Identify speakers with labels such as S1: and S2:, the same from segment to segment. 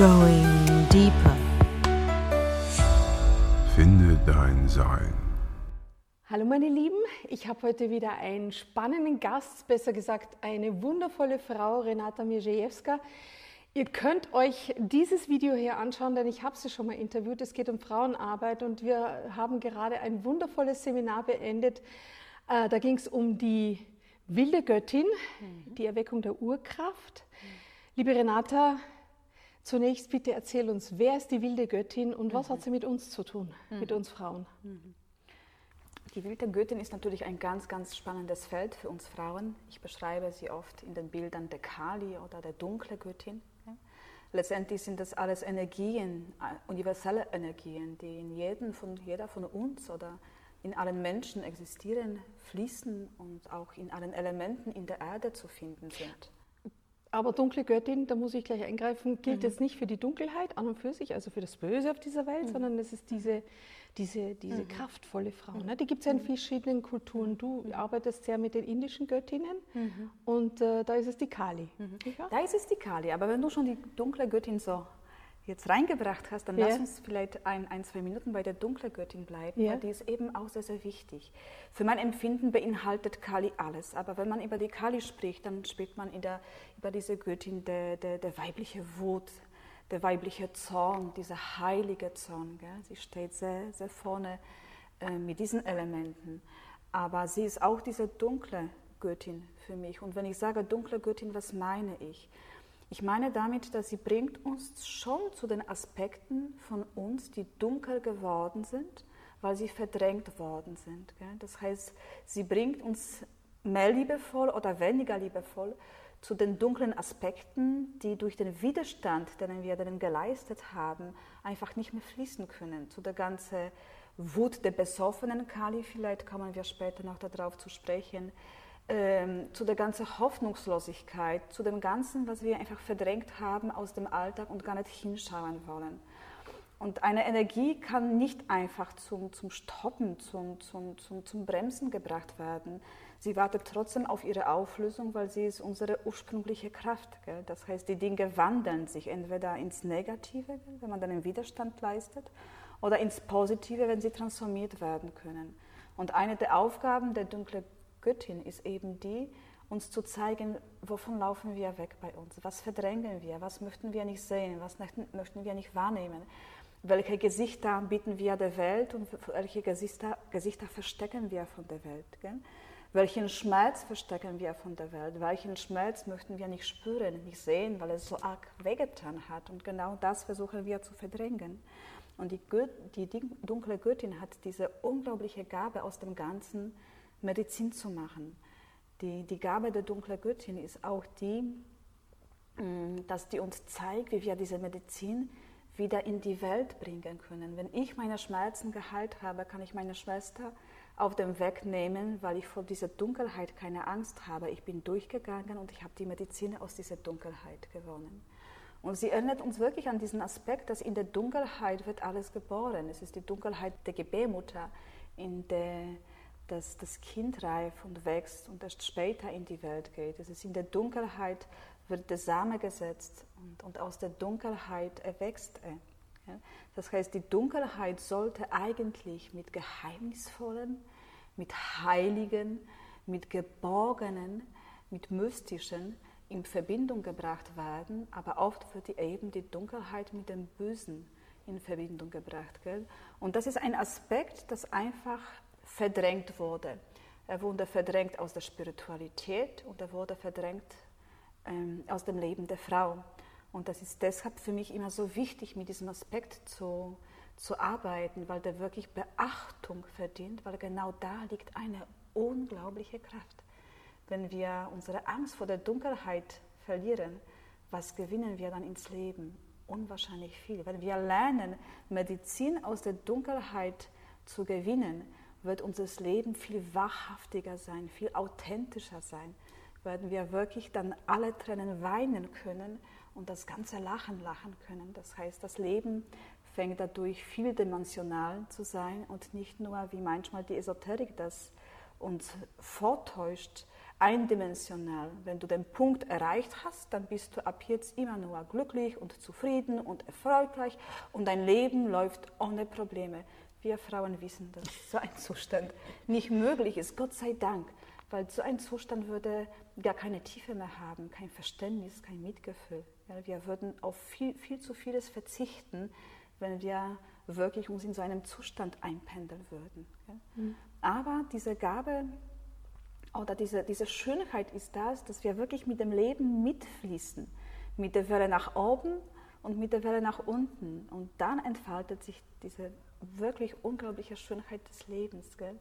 S1: Going deeper.
S2: Finde dein Sein.
S3: Hallo meine Lieben, ich habe heute wieder einen spannenden Gast, besser gesagt eine wundervolle Frau, Renata Mierzejewska. Ihr könnt euch dieses Video hier anschauen, denn ich habe sie schon mal interviewt. Es geht um Frauenarbeit und wir haben gerade ein wundervolles Seminar beendet. Äh, da ging es um die wilde Göttin, mhm. die Erweckung der Urkraft. Mhm. Liebe Renata, zunächst bitte erzähl uns, wer ist die wilde Göttin und was mhm. hat sie mit uns zu tun, mit uns Frauen?
S4: Die wilde Göttin ist natürlich ein ganz, ganz spannendes Feld für uns Frauen. Ich beschreibe sie oft in den Bildern der Kali oder der dunkle Göttin. Letztendlich sind das alles Energien, äh, universelle Energien, die in jedem von, jeder von uns oder in allen Menschen existieren, fließen und auch in allen Elementen in der Erde zu finden sind.
S3: Aber dunkle Göttin, da muss ich gleich eingreifen, gilt mhm. jetzt nicht für die Dunkelheit an und für sich, also für das Böse auf dieser Welt, mhm. sondern es ist diese, diese, diese mhm. kraftvolle Frau. Ne? Die gibt es ja in mhm. verschiedenen Kulturen. Du mhm. arbeitest sehr mit den indischen Göttinnen mhm. und äh, da ist es die Kali.
S4: Da ist es die Kali, aber wenn du schon die dunkle Göttin so jetzt reingebracht hast, dann ja. lass uns vielleicht ein, ein, zwei Minuten bei der dunklen Göttin bleiben, ja. weil die ist eben auch sehr, sehr wichtig. Für mein Empfinden beinhaltet Kali alles, aber wenn man über die Kali spricht, dann spricht man der, über diese Göttin der, der, der weibliche Wut, der weibliche Zorn, dieser heilige Zorn. Gell? Sie steht sehr, sehr vorne äh, mit diesen Elementen. Aber sie ist auch diese dunkle Göttin für mich. Und wenn ich sage dunkle Göttin, was meine ich? Ich meine damit, dass sie bringt uns schon zu den Aspekten von uns, die dunkel geworden sind, weil sie verdrängt worden sind. Das heißt, sie bringt uns mehr liebevoll oder weniger liebevoll zu den dunklen Aspekten, die durch den Widerstand, den wir denen geleistet haben, einfach nicht mehr fließen können. Zu der ganzen Wut der besoffenen Kali, vielleicht kommen wir später noch darauf zu sprechen, ähm, zu der ganzen Hoffnungslosigkeit, zu dem Ganzen, was wir einfach verdrängt haben aus dem Alltag und gar nicht hinschauen wollen. Und eine Energie kann nicht einfach zum, zum Stoppen, zum, zum, zum, zum Bremsen gebracht werden. Sie wartet trotzdem auf ihre Auflösung, weil sie ist unsere ursprüngliche Kraft. Gell? Das heißt, die Dinge wandeln sich entweder ins Negative, gell? wenn man dann einen Widerstand leistet, oder ins Positive, wenn sie transformiert werden können. Und eine der Aufgaben der dunklen Göttin ist eben die, uns zu zeigen, wovon laufen wir weg bei uns, was verdrängen wir, was möchten wir nicht sehen, was möchten wir nicht wahrnehmen, welche Gesichter bieten wir der Welt und welche Gesichter, Gesichter verstecken wir von der Welt. Gell? Welchen Schmerz verstecken wir von der Welt? Welchen Schmerz möchten wir nicht spüren, nicht sehen, weil es so arg wehgetan hat? Und genau das versuchen wir zu verdrängen. Und die, Göt die dunkle Göttin hat diese unglaubliche Gabe aus dem Ganzen, Medizin zu machen. Die, die Gabe der dunklen Göttin ist auch die, mm, dass die uns zeigt, wie wir diese Medizin wieder in die Welt bringen können. Wenn ich meine Schmerzen geheilt habe, kann ich meine Schwester auf den Weg nehmen, weil ich vor dieser Dunkelheit keine Angst habe. Ich bin durchgegangen und ich habe die Medizin aus dieser Dunkelheit gewonnen. Und sie erinnert uns wirklich an diesen Aspekt, dass in der Dunkelheit wird alles geboren. Es ist die Dunkelheit der Gebärmutter, in der dass das Kind reif und wächst und erst später in die Welt geht. Es ist in der Dunkelheit wird der Same gesetzt und, und aus der Dunkelheit erwächst er. Ja? Das heißt, die Dunkelheit sollte eigentlich mit Geheimnisvollen, mit Heiligen, mit Geborgenen, mit Mystischen in Verbindung gebracht werden, aber oft wird eben die Dunkelheit mit dem Bösen in Verbindung gebracht. Gell? Und das ist ein Aspekt, das einfach verdrängt wurde. Er wurde verdrängt aus der Spiritualität und er wurde verdrängt ähm, aus dem Leben der Frau. Und das ist deshalb für mich immer so wichtig, mit diesem Aspekt zu, zu arbeiten, weil der wirklich Beachtung verdient, weil genau da liegt eine unglaubliche Kraft. Wenn wir unsere Angst vor der Dunkelheit verlieren, was gewinnen wir dann ins Leben? Unwahrscheinlich viel. Wenn wir lernen, Medizin aus der Dunkelheit zu gewinnen, wird unser Leben viel wahrhaftiger sein, viel authentischer sein. Werden wir wirklich dann alle Tränen weinen können und das ganze Lachen lachen können. Das heißt, das Leben fängt dadurch vieldimensional zu sein und nicht nur, wie manchmal die Esoterik das uns vortäuscht, eindimensional. Wenn du den Punkt erreicht hast, dann bist du ab jetzt immer nur glücklich und zufrieden und erfolgreich und dein Leben läuft ohne Probleme. Wir Frauen wissen, dass so ein Zustand nicht möglich ist, Gott sei Dank, weil so ein Zustand würde gar keine Tiefe mehr haben, kein Verständnis, kein Mitgefühl. Ja, wir würden auf viel, viel zu vieles verzichten, wenn wir wirklich uns in so einem Zustand einpendeln würden. Ja. Mhm. Aber diese Gabe oder diese, diese Schönheit ist das, dass wir wirklich mit dem Leben mitfließen, mit der Welle nach oben und mit der Welle nach unten. Und dann entfaltet sich diese wirklich unglaubliche Schönheit des Lebens. Gell?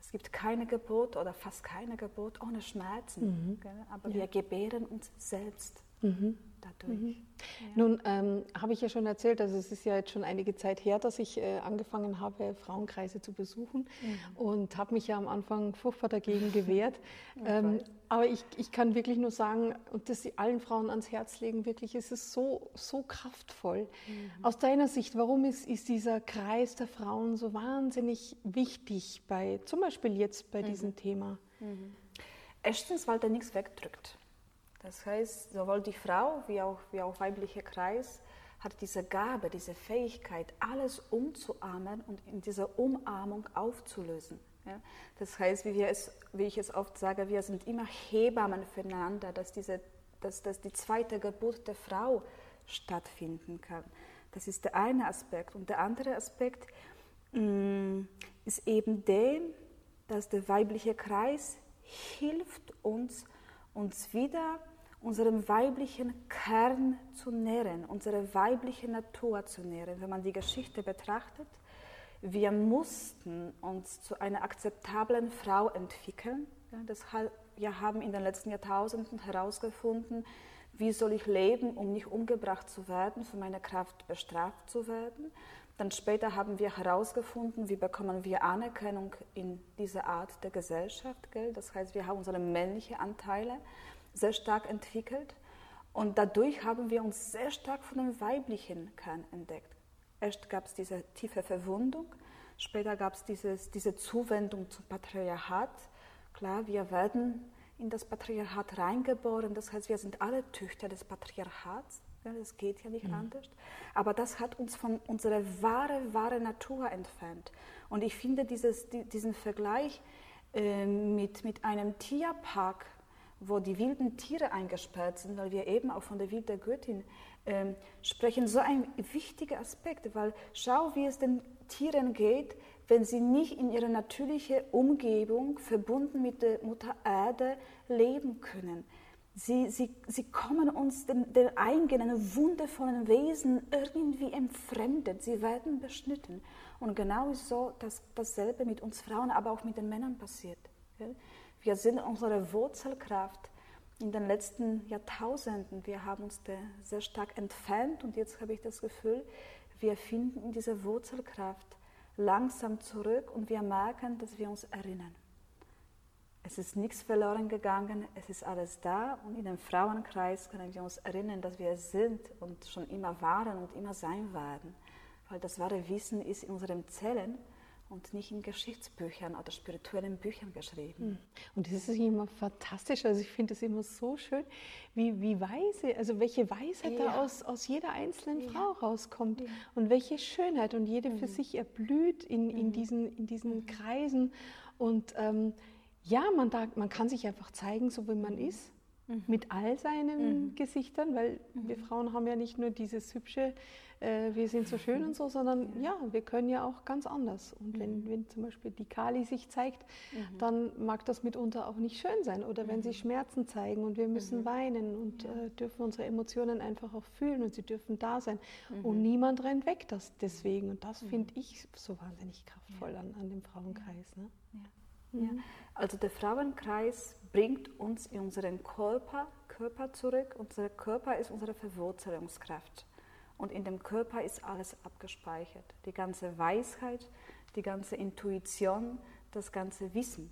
S4: Es gibt keine Geburt oder fast keine Geburt ohne Schmerzen, mhm. aber ja. wir gebären uns selbst. Mhm dadurch. Mhm.
S3: Ja. Nun ähm, habe ich ja schon erzählt, also es ist ja jetzt schon einige Zeit her, dass ich äh, angefangen habe, Frauenkreise zu besuchen mhm. und habe mich ja am Anfang furchtbar dagegen gewehrt. ähm, aber ich, ich kann wirklich nur sagen, und das allen Frauen ans Herz legen, wirklich, es ist so, so kraftvoll. Mhm. Aus deiner Sicht, warum ist, ist dieser Kreis der Frauen so wahnsinnig wichtig, bei, zum Beispiel jetzt bei mhm. diesem Thema?
S4: Mhm. Erstens, weil der nichts wegdrückt. Das heißt, sowohl die Frau wie auch, wie auch weibliche Kreis hat diese Gabe, diese Fähigkeit, alles umzuarmen und in dieser Umarmung aufzulösen. Ja? Das heißt, wie, wir es, wie ich es oft sage, wir sind immer Hebammen füreinander, dass, diese, dass, dass die zweite Geburt der Frau stattfinden kann. Das ist der eine Aspekt. Und der andere Aspekt mh, mm, ist eben der, dass der weibliche Kreis hilft uns, uns wieder unserem weiblichen Kern zu nähren, unsere weibliche Natur zu nähren. Wenn man die Geschichte betrachtet, wir mussten uns zu einer akzeptablen Frau entwickeln. Ja, deshalb, wir haben in den letzten Jahrtausenden herausgefunden, wie soll ich leben, um nicht umgebracht zu werden, für meine Kraft bestraft zu werden. Dann später haben wir herausgefunden, wie bekommen wir Anerkennung in dieser Art der Gesellschaft. Gell? Das heißt, wir haben unsere männlichen Anteile sehr stark entwickelt und dadurch haben wir uns sehr stark von dem weiblichen Kern entdeckt. Erst gab es diese tiefe Verwundung, später gab es diese Zuwendung zum Patriarchat. Klar, wir werden in das Patriarchat reingeboren, das heißt, wir sind alle Töchter des Patriarchats. Das geht ja nicht mhm. anders. Aber das hat uns von unserer wahre, wahre Natur entfernt. Und ich finde dieses, diesen Vergleich äh, mit, mit einem Tierpark wo die wilden Tiere eingesperrt sind, weil wir eben auch von der wilden Göttin äh, sprechen, so ein wichtiger Aspekt, weil schau, wie es den Tieren geht, wenn sie nicht in ihrer natürlichen Umgebung verbunden mit der Mutter Erde leben können. Sie, sie, sie kommen uns den, den eigenen wundervollen Wesen irgendwie entfremdet. Sie werden beschnitten. Und genau ist so dass dasselbe mit uns Frauen, aber auch mit den Männern passiert. Wir sind unsere Wurzelkraft in den letzten Jahrtausenden. Wir haben uns sehr stark entfernt und jetzt habe ich das Gefühl, wir finden in dieser Wurzelkraft langsam zurück und wir merken, dass wir uns erinnern. Es ist nichts verloren gegangen, es ist alles da und in dem Frauenkreis können wir uns erinnern, dass wir es sind und schon immer waren und immer sein werden. Weil das wahre Wissen ist in unseren Zellen und nicht in Geschichtsbüchern oder spirituellen Büchern geschrieben. Hm.
S3: Und das ist immer fantastisch. Also ich finde es immer so schön, wie, wie weise, also welche Weisheit ja. da aus, aus jeder einzelnen ja. Frau rauskommt ja. und welche Schönheit und jede mhm. für sich erblüht in, in, mhm. diesen, in diesen mhm. Kreisen. Und ähm, ja, man, da, man kann sich einfach zeigen, so wie man mhm. ist. Mhm. Mit all seinen mhm. Gesichtern, weil wir Frauen haben ja nicht nur dieses hübsche äh, wir sind so schön und so, sondern ja, wir können ja auch ganz anders. Und wenn, mhm. wenn zum Beispiel die Kali sich zeigt, mhm. dann mag das mitunter auch nicht schön sein. Oder wenn sie mhm. Schmerzen zeigen und wir müssen mhm. weinen und äh, dürfen unsere Emotionen einfach auch fühlen und sie dürfen da sein. Mhm. Und niemand rennt weg das deswegen. Und das finde ich so wahnsinnig kraftvoll an, an dem Frauenkreis. Ne?
S4: Ja. Ja. Also der Frauenkreis bringt uns in unseren Körper, Körper zurück. Unser Körper ist unsere Verwurzelungskraft. Und in dem Körper ist alles abgespeichert. Die ganze Weisheit, die ganze Intuition, das ganze Wissen.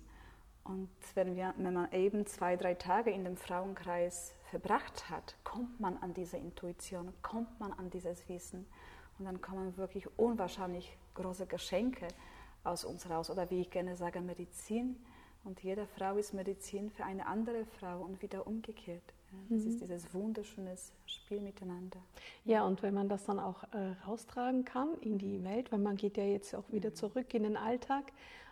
S4: Und wenn, wir, wenn man eben zwei, drei Tage in dem Frauenkreis verbracht hat, kommt man an diese Intuition, kommt man an dieses Wissen. Und dann kommen wirklich unwahrscheinlich große Geschenke aus uns raus. Oder wie ich gerne sage, Medizin Und jede Frau ist Medizin für eine andere Frau und wieder umgekehrt. Das mhm. ist dieses wunderschöne Spiel miteinander.
S3: Ja, und wenn man das dann auch äh, raustragen kann in die Welt, weil man geht ja jetzt auch wieder zurück in den Alltag,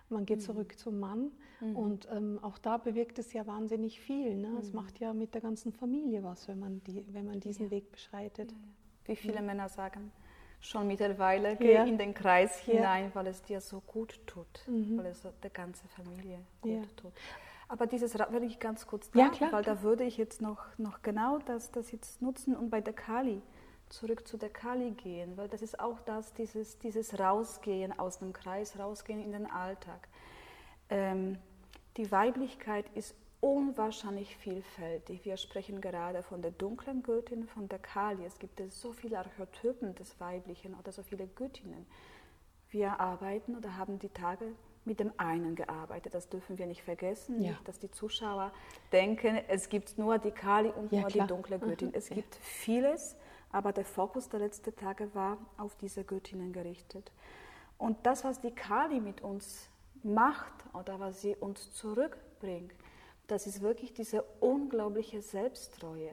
S3: man geht mhm. zurück zum Mann mhm. und ähm, auch da bewirkt es ja wahnsinnig viel. Ne? Es mhm. macht ja mit der ganzen Familie was, wenn man, die, wenn man diesen ja. Weg beschreitet. Ja, ja.
S4: Wie viele Männer sagen, schon mittlerweile, ja. in den Kreis hinein, ja. weil es dir so gut tut, mhm. weil es der ganzen Familie gut ja. tut. Aber dieses Rad würde ich ganz kurz da, klar, weil klar. da würde ich jetzt noch, noch genau das, das jetzt nutzen und bei der Kali zurück zu der Kali gehen, weil das ist auch das, dieses, dieses Rausgehen aus dem Kreis, rausgehen in den Alltag. Ähm, die Weiblichkeit ist unwahrscheinlich vielfältig. Wir sprechen gerade von der dunklen Göttin, von der Kali. Es gibt so viele Archetypen des Weiblichen oder so viele Göttinnen. Wir arbeiten oder haben die Tage mit dem einen gearbeitet. Das dürfen wir nicht vergessen, ja. nicht, dass die Zuschauer denken, es gibt nur die Kali und ja, nur klar. die dunkle Göttin. Mhm. Es ja. gibt vieles, aber der Fokus der letzten Tage war auf diese Göttinnen gerichtet. Und das, was die Kali mit uns macht oder was sie uns zurückbringt, das ist wirklich diese unglaubliche Selbsttreue.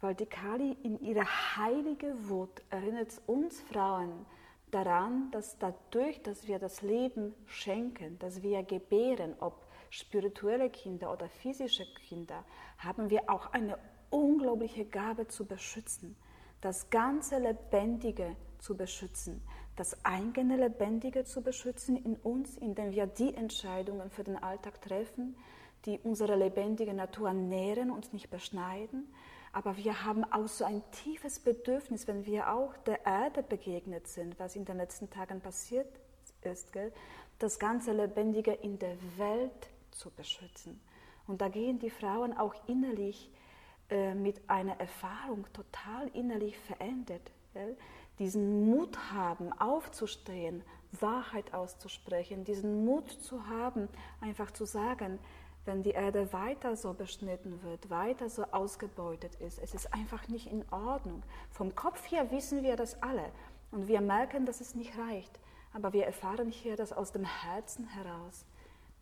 S4: Weil die Kali in ihrer heiligen Wut erinnert uns Frauen daran, dass dadurch, dass wir das Leben schenken, dass wir gebären, ob spirituelle Kinder oder physische Kinder, haben wir auch eine unglaubliche Gabe zu beschützen, das ganze Lebendige zu beschützen, das eigene Lebendige zu beschützen in uns, indem wir die Entscheidungen für den Alltag treffen, die unsere lebendige Natur nähren, uns nicht beschneiden. Aber wir haben auch so ein tiefes Bedürfnis, wenn wir auch der Erde begegnet sind, was in den letzten Tagen passiert ist, gell? das ganze Lebendige in der Welt zu beschützen. Und da gehen die Frauen auch innerlich äh, mit einer Erfahrung total innerlich verändert. Gell? Diesen Mut haben, aufzustehen, Wahrheit auszusprechen, diesen Mut zu haben, einfach zu sagen, wenn die Erde weiter so beschnitten wird, weiter so ausgebeutet ist. Es ist einfach nicht in Ordnung. Vom Kopf her wissen wir das alle und wir merken, dass es nicht reicht. Aber wir erfahren hier das aus dem Herzen heraus,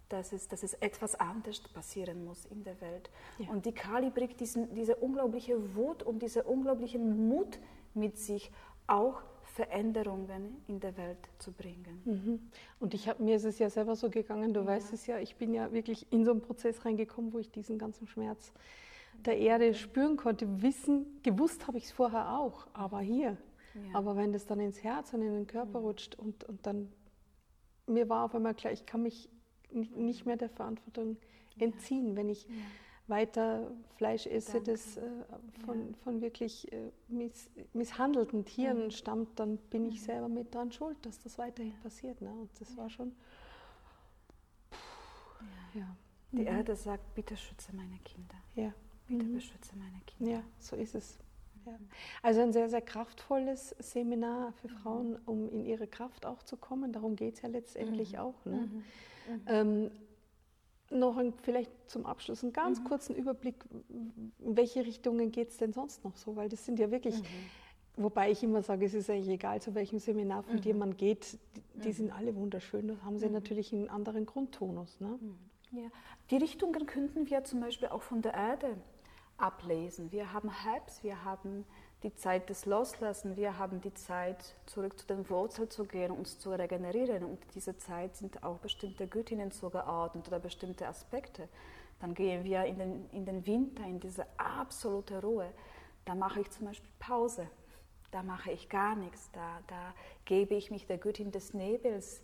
S4: dass es, dass es etwas anderes passieren muss in der Welt. Ja. Und die Kali bringt diesen, diese unglaubliche Wut und diesen unglaublichen Mut mit sich, auch Veränderungen in der Welt zu bringen.
S3: Mhm. Und ich hab, mir ist es ja selber so gegangen, du ja. weißt es ja, ich bin ja wirklich in so einen Prozess reingekommen, wo ich diesen ganzen Schmerz der Erde spüren konnte. Wissen, gewusst habe ich es vorher auch, aber hier. Ja. Aber wenn das dann ins Herz und in den Körper mhm. rutscht und, und dann, mir war auf einmal klar, ich kann mich nicht mehr der Verantwortung entziehen, wenn ich weiter Fleisch esse, das äh, von, ja. von wirklich äh, miss, misshandelten Tieren ja. stammt, dann bin ich selber mit dran schuld, dass das weiterhin passiert. Ne? Und das war schon.
S4: Ja. Die mhm. Erde sagt: Bitte schütze meine Kinder. Ja. Bitte mhm. beschütze meine Kinder.
S3: Ja, so ist es. Ja. Also ein sehr, sehr kraftvolles Seminar für mhm. Frauen, um in ihre Kraft auch zu kommen. Darum geht es ja letztendlich mhm. auch. Ne? Mhm. Ähm, noch ein, vielleicht zum Abschluss einen ganz mhm. kurzen Überblick, in welche Richtungen geht es denn sonst noch so? Weil das sind ja wirklich, mhm. wobei ich immer sage, es ist eigentlich egal, zu welchem Seminar von mhm. dir man geht, die, die sind mhm. alle wunderschön. Da haben sie mhm. natürlich einen anderen Grundtonus. Ne?
S4: Mhm. Ja. Die Richtungen könnten wir zum Beispiel auch von der Erde ablesen. Wir haben Herbst, wir haben die Zeit des Loslassen, wir haben die Zeit, zurück zu den Wurzeln zu gehen, uns zu regenerieren. Und diese Zeit sind auch bestimmte Göttinnen zugeordnet oder bestimmte Aspekte. Dann gehen wir in den, in den Winter, in diese absolute Ruhe. Da mache ich zum Beispiel Pause. Da mache ich gar nichts. Da, da gebe ich mich der Göttin des Nebels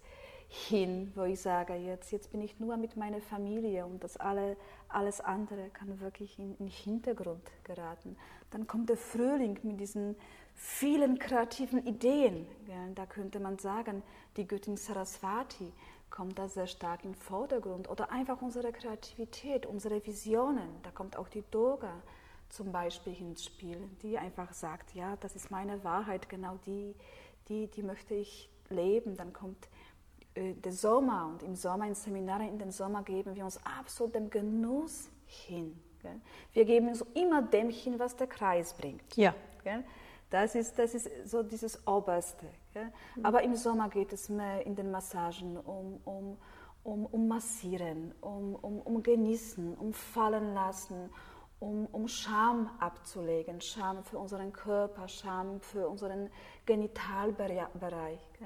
S4: hin, wo ich sage, jetzt, jetzt bin ich nur mit meiner Familie und das alle, alles andere kann wirklich in den Hintergrund geraten. Dann kommt der Frühling mit diesen vielen kreativen Ideen. Da könnte man sagen, die Göttin Saraswati kommt da sehr stark in den Vordergrund oder einfach unsere Kreativität, unsere Visionen. Da kommt auch die Durga zum Beispiel ins Spiel, die einfach sagt, ja, das ist meine Wahrheit, genau die, die, die möchte ich leben. Dann kommt der Sommer und im Sommer in Seminaren in den Sommer geben wir uns absolut dem Genuss hin. Gell? Wir geben uns immer dem hin, was der Kreis bringt. Ja. Gell? Das ist, das ist so dieses Oberste. Mhm. Aber im Sommer geht es mehr in den Massagen um, um, um, um Massieren, um, um, um Genießen, um Fallen lassen, um, um Scham abzulegen. Scham für unseren Körper, Scham für unseren Genitalbereich. Äh,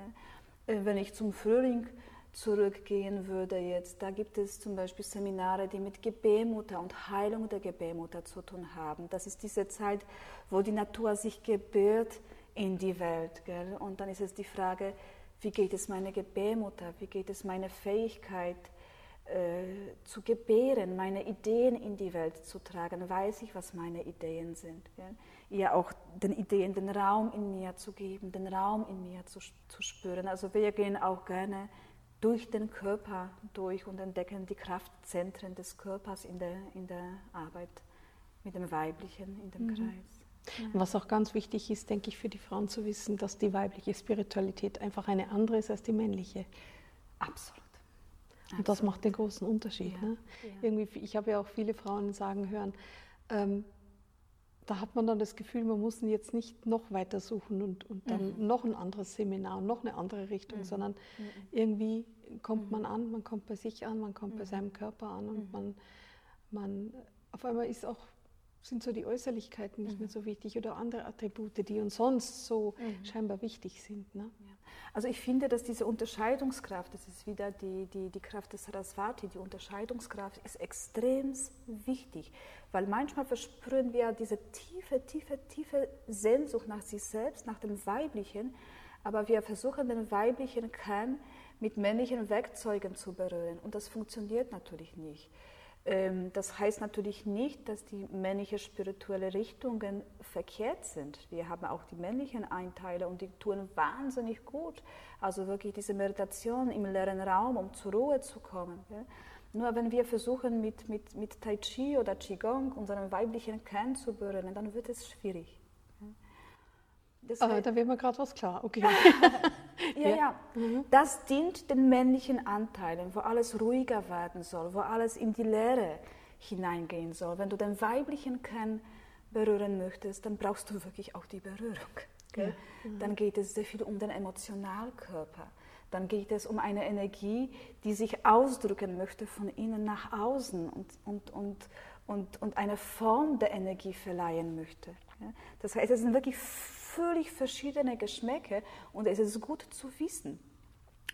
S4: wenn ich zum Frühling zurückgehen würde jetzt, da gibt es zum Beispiel Seminare, die mit Gebärmutter und Heilung der Gebärmutter zu tun haben. Das ist diese Zeit, wo die Natur sich gebärt in die Welt. Gell? Und dann ist es die Frage, wie geht es meiner Gebärmutter, wie geht es meiner Fähigkeit äh, zu gebären, meine Ideen in die Welt zu tragen, weiß ich, was meine Ideen sind. Gell? Ihr auch den Ideen den Raum in mir zu geben, den Raum in mir zu, zu spüren. Also wir gehen auch gerne durch den Körper durch und entdecken die Kraftzentren des Körpers in der, in der Arbeit mit dem Weiblichen in dem mhm. Kreis.
S3: Ja. Was auch ganz wichtig ist, denke ich, für die Frauen zu wissen, dass die weibliche Spiritualität einfach eine andere ist als die männliche.
S4: Absolut.
S3: Und das macht den großen Unterschied. Ja. Ne? Ja. Irgendwie, ich habe ja auch viele Frauen sagen hören, ähm, da hat man dann das Gefühl, man muss jetzt nicht noch weiter suchen und, und dann mhm. noch ein anderes Seminar und noch eine andere Richtung, mhm. sondern mhm. irgendwie kommt man mhm. an, man kommt bei sich an, man kommt bei mhm. seinem Körper an und mhm. man, man auf einmal ist auch sind so die Äußerlichkeiten nicht mehr so wichtig oder andere Attribute, die uns sonst so scheinbar wichtig sind. Ne? Ja.
S4: Also ich finde, dass diese Unterscheidungskraft, das ist wieder die, die, die Kraft des Saraswati, die Unterscheidungskraft ist extrem wichtig, weil manchmal verspüren wir diese tiefe, tiefe, tiefe Sehnsucht nach sich selbst, nach dem Weiblichen, aber wir versuchen den weiblichen Kern mit männlichen Werkzeugen zu berühren und das funktioniert natürlich nicht. Ähm, das heißt natürlich nicht, dass die männlichen spirituelle Richtungen verkehrt sind. Wir haben auch die männlichen Einteile und die tun wahnsinnig gut. Also wirklich diese Meditation im leeren Raum, um zur Ruhe zu kommen. Nur wenn wir versuchen, mit, mit, mit Tai Chi oder Qigong unseren weiblichen Kern zu berühren, dann wird es schwierig.
S3: Das Aber da wird mir gerade was klar. Okay.
S4: ja, ja. Mhm. Das dient den männlichen Anteilen, wo alles ruhiger werden soll, wo alles in die Leere hineingehen soll. Wenn du den weiblichen Kern berühren möchtest, dann brauchst du wirklich auch die Berührung. Ja. Mhm. Dann geht es sehr viel um den Emotionalkörper. Dann geht es um eine Energie, die sich ausdrücken möchte von innen nach außen und, und, und, und, und eine Form der Energie verleihen möchte. Das heißt, es sind wirklich völlig verschiedene Geschmäcke und es ist gut zu wissen.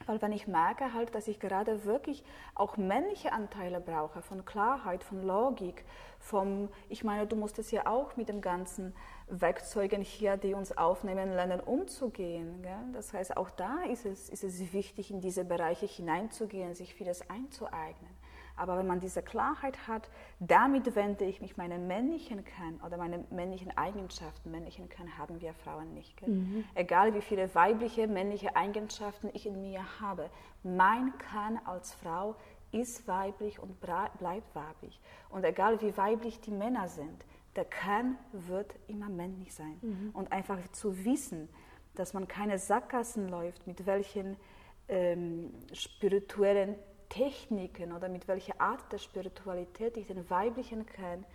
S4: Weil wenn ich merke halt, dass ich gerade wirklich auch männliche Anteile brauche, von Klarheit, von Logik, vom, ich meine, du musst es ja auch mit den ganzen Werkzeugen hier, die uns aufnehmen, lernen umzugehen. Gell? Das heißt, auch da ist es, ist es wichtig, in diese Bereiche hineinzugehen, sich vieles einzueignen. Aber wenn man diese Klarheit hat, damit wende ich mich meinen männlichen Kern oder meine männlichen Eigenschaften. Männlichen Kern haben wir Frauen nicht. Mhm. Egal wie viele weibliche, männliche Eigenschaften ich in mir habe, mein Kern als Frau ist weiblich und bleibt weiblich. Und egal wie weiblich die Männer sind, der Kern wird immer männlich sein. Mhm. Und einfach zu wissen, dass man keine Sackgassen läuft, mit welchen ähm, spirituellen Techniken oder mit welcher Art der Spiritualität ich den weiblichen Kern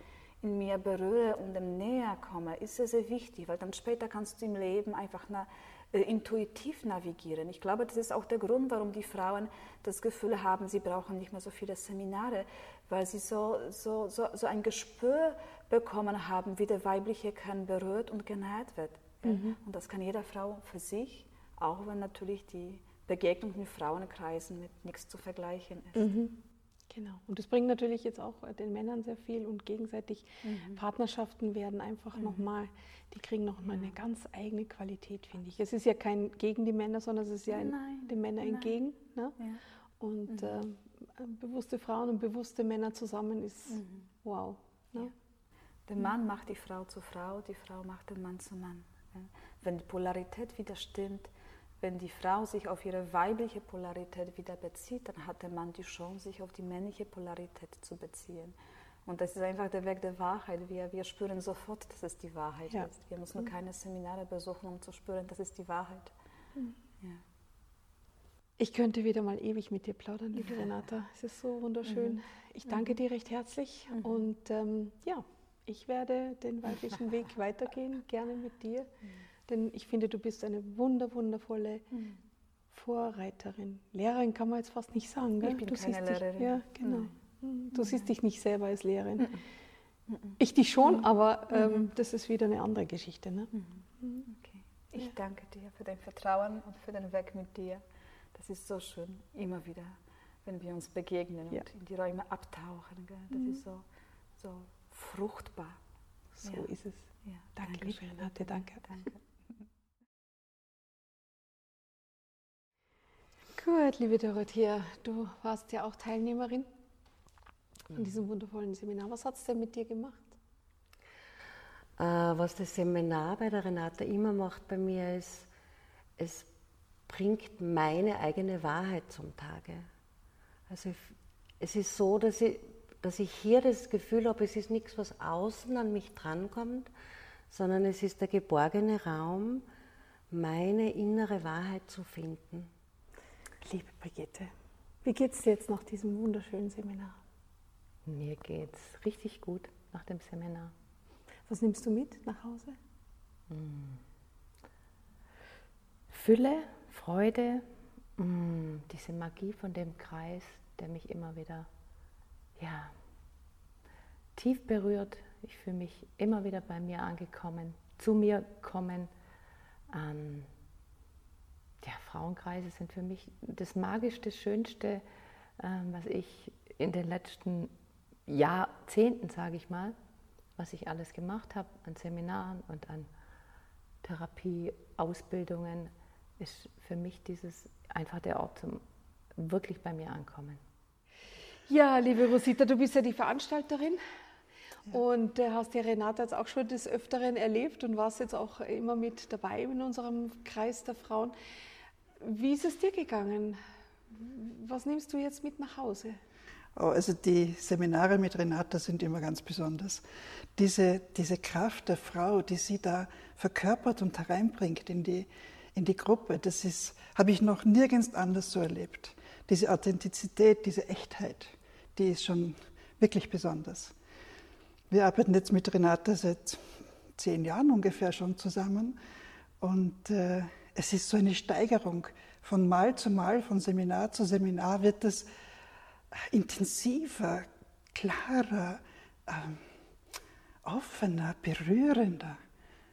S4: in mir berühre und dem näher komme, ist sehr, sehr wichtig, weil dann später kannst du im Leben einfach na, äh, intuitiv navigieren. Ich glaube, das ist auch der Grund, warum die Frauen das Gefühl haben, sie brauchen nicht mehr so viele Seminare, weil sie so, so, so, so ein Gespür bekommen haben, wie der weibliche Kern berührt und genährt wird. Mhm. Und das kann jede Frau für sich, auch wenn natürlich die Begegnung mit Frauenkreisen mit nichts zu vergleichen ist. Mhm.
S3: Genau. Und das bringt natürlich jetzt auch den Männern sehr viel und gegenseitig mhm. Partnerschaften werden einfach mhm. nochmal, die kriegen nochmal ja. eine ganz eigene Qualität, finde ich. Es ist ja kein gegen die Männer, sondern es ist ja ein, den Männern entgegen. Ne? Ja. Und mhm. äh, bewusste Frauen und bewusste Männer zusammen ist mhm. wow. Ne? Ja.
S4: Der Mann macht die Frau zu Frau, die Frau macht den Mann zu Mann. Wenn die Polarität wieder stimmt, wenn die Frau sich auf ihre weibliche Polarität wieder bezieht, dann hat der Mann die Chance, sich auf die männliche Polarität zu beziehen. Und das ist einfach der Weg der Wahrheit. Wir, wir spüren sofort, dass es die Wahrheit ja. ist. Wir müssen mhm. keine Seminare besuchen, um zu spüren, das ist die Wahrheit. Mhm. Ja.
S3: Ich könnte wieder mal ewig mit dir plaudern, liebe ja. Renata. Es ist so wunderschön. Mhm. Ich danke mhm. dir recht herzlich mhm. und ähm, ja, ich werde den weiblichen Weg weitergehen, gerne mit dir. Mhm. Denn ich finde, du bist eine wunder, wundervolle mhm. Vorreiterin. Lehrerin kann man jetzt fast nicht sagen. Gell?
S4: Ich bin
S3: du
S4: keine Lehrerin.
S3: Dich, ja, genau. Nein. Hm, du siehst dich nicht selber als Lehrerin.
S4: Nein.
S3: Ich dich schon, aber ähm, das ist wieder eine andere Geschichte. Ne?
S4: Okay. Ich ja. danke dir für dein Vertrauen und für den Weg mit dir. Das ist so schön, immer wieder, wenn wir uns begegnen ja. und in die Räume abtauchen. Gell? Das mhm. ist so, so fruchtbar.
S3: So ja. ist es. Ja. Danke, liebe Renate, danke. danke. Gut, liebe Dorothea, du warst ja auch Teilnehmerin an diesem wundervollen Seminar. Was hat es denn mit dir gemacht?
S1: Äh, was das Seminar bei der Renate immer macht bei mir ist, es bringt meine eigene Wahrheit zum Tage. Also es ist so, dass ich, dass ich hier das Gefühl habe, es ist nichts, was außen an mich drankommt, sondern es ist der geborgene Raum, meine innere Wahrheit zu finden.
S3: Liebe Brigitte, wie geht es dir jetzt nach diesem wunderschönen Seminar?
S1: Mir geht es richtig gut nach dem Seminar.
S3: Was nimmst du mit nach Hause? Hm.
S1: Fülle, Freude, hm, diese Magie von dem Kreis, der mich immer wieder ja, tief berührt. Ich fühle mich immer wieder bei mir angekommen, zu mir kommen. Ähm, ja, Frauenkreise sind für mich das Magischste, Schönste, ähm, was ich in den letzten Jahrzehnten, sage ich mal, was ich alles gemacht habe an Seminaren und an Therapie, Ausbildungen, ist für mich dieses einfach der Ort zum wirklich bei mir ankommen.
S3: Ja, liebe Rosita, du bist ja die Veranstalterin ja. und äh, hast ja Renate jetzt auch schon des Öfteren erlebt und warst jetzt auch immer mit dabei in unserem Kreis der Frauen. Wie ist es dir gegangen? Was nimmst du jetzt mit nach Hause?
S5: Oh, also die Seminare mit Renata sind immer ganz besonders. Diese, diese Kraft der Frau, die sie da verkörpert und hereinbringt in die, in die Gruppe, das ist, habe ich noch nirgends anders so erlebt. Diese Authentizität, diese Echtheit, die ist schon wirklich besonders. Wir arbeiten jetzt mit Renata seit zehn Jahren ungefähr schon zusammen und äh, es ist so eine Steigerung. Von Mal zu Mal, von Seminar zu Seminar wird es intensiver, klarer, ähm, offener, berührender.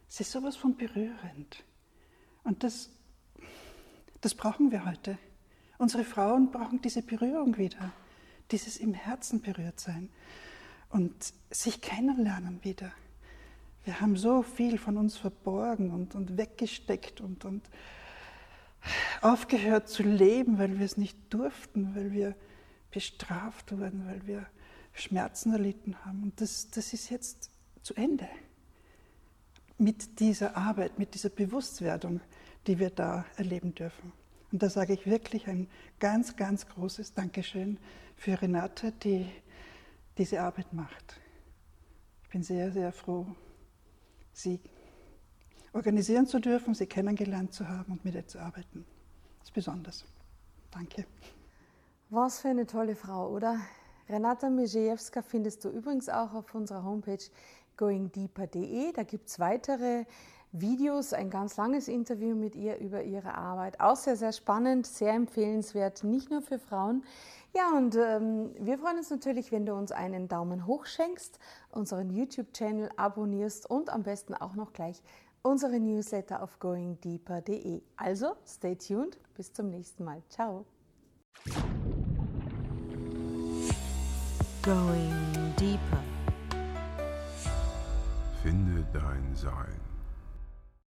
S5: Es ist sowas von berührend. Und das, das brauchen wir heute. Unsere Frauen brauchen diese Berührung wieder, dieses im Herzen berührt sein und sich kennenlernen wieder. Wir haben so viel von uns verborgen und, und weggesteckt und, und aufgehört zu leben, weil wir es nicht durften, weil wir bestraft wurden, weil wir Schmerzen erlitten haben. Und das, das ist jetzt zu Ende. Mit dieser Arbeit, mit dieser Bewusstwerdung, die wir da erleben dürfen. Und da sage ich wirklich ein ganz, ganz großes Dankeschön für Renate, die diese Arbeit macht. Ich bin sehr, sehr froh, sie organisieren zu dürfen, sie kennengelernt zu haben und mit ihr zu arbeiten. Das ist besonders. Danke.
S3: Was für eine tolle Frau, oder? Renata Mijejewska findest du übrigens auch auf unserer Homepage goingdeeper.de. Da gibt es weitere Videos, ein ganz langes Interview mit ihr über ihre Arbeit. Auch sehr, sehr spannend, sehr empfehlenswert, nicht nur für Frauen. Ja, und ähm, wir freuen uns natürlich, wenn du uns einen Daumen hoch schenkst, unseren YouTube-Channel abonnierst und am besten auch noch gleich unsere Newsletter auf goingdeeper.de. Also, stay tuned, bis zum nächsten Mal. Ciao.
S2: Going deeper. Finde dein Sein.